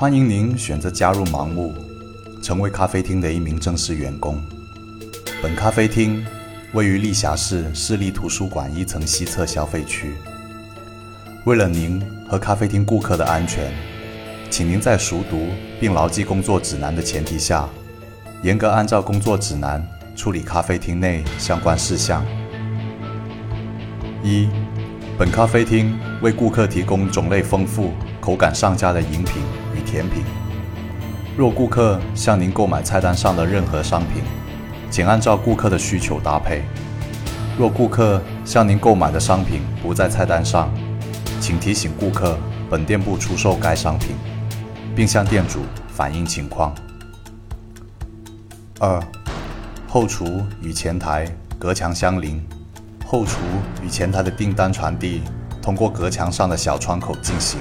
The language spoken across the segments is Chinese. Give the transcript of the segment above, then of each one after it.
欢迎您选择加入盲目，成为咖啡厅的一名正式员工。本咖啡厅位于丽霞市市立图书馆一层西侧消费区。为了您和咖啡厅顾客的安全，请您在熟读并牢记工作指南的前提下，严格按照工作指南处理咖啡厅内相关事项。一，本咖啡厅为顾客提供种类丰富、口感上佳的饮品甜品。若顾客向您购买菜单上的任何商品，请按照顾客的需求搭配。若顾客向您购买的商品不在菜单上，请提醒顾客本店不出售该商品，并向店主反映情况。二，后厨与前台隔墙相邻。后厨与前台的订单传递通过隔墙上的小窗口进行。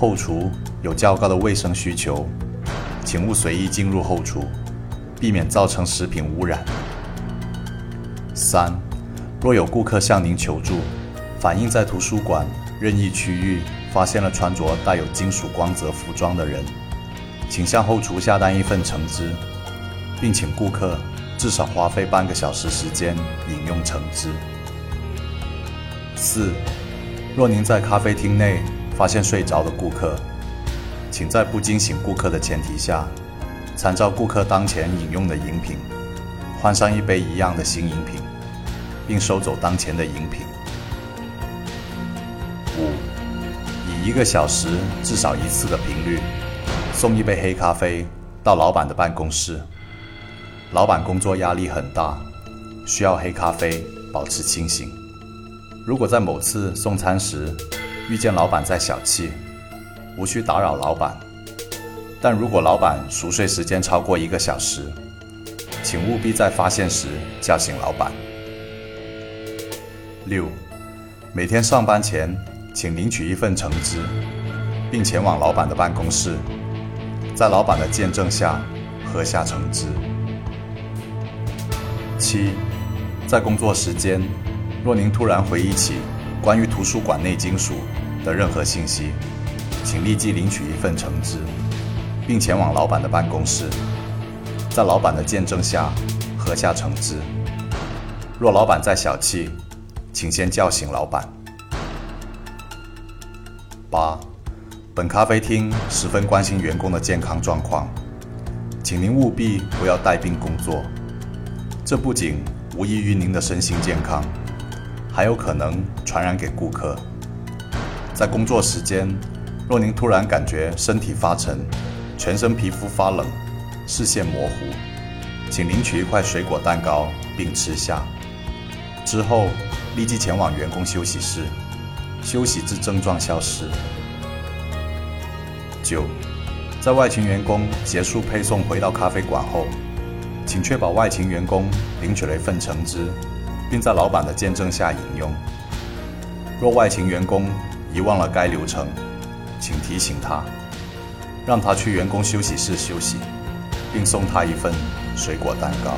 后厨有较高的卫生需求，请勿随意进入后厨，避免造成食品污染。三，若有顾客向您求助，反映在图书馆任意区域发现了穿着带有金属光泽服装的人，请向后厨下单一份橙汁，并请顾客。至少花费半个小时时间饮用橙汁。四，若您在咖啡厅内发现睡着的顾客，请在不惊醒顾客的前提下，参照顾客当前饮用的饮品，换上一杯一样的新饮品，并收走当前的饮品。五，以一个小时至少一次的频率，送一杯黑咖啡到老板的办公室。老板工作压力很大，需要黑咖啡保持清醒。如果在某次送餐时遇见老板在小憩，无需打扰老板。但如果老板熟睡时间超过一个小时，请务必在发现时叫醒老板。六，每天上班前请领取一份橙汁，并前往老板的办公室，在老板的见证下喝下橙汁。七，在工作时间，若您突然回忆起关于图书馆内金属的任何信息，请立即领取一份橙汁，并前往老板的办公室，在老板的见证下喝下橙汁。若老板在小憩，请先叫醒老板。八，本咖啡厅十分关心员工的健康状况，请您务必不要带病工作。这不仅无益于您的身心健康，还有可能传染给顾客。在工作时间，若您突然感觉身体发沉、全身皮肤发冷、视线模糊，请领取一块水果蛋糕并吃下。之后立即前往员工休息室休息至症状消失。九，在外勤员工结束配送回到咖啡馆后。请确保外勤员工领取了一份橙汁，并在老板的见证下饮用。若外勤员工遗忘了该流程，请提醒他，让他去员工休息室休息，并送他一份水果蛋糕。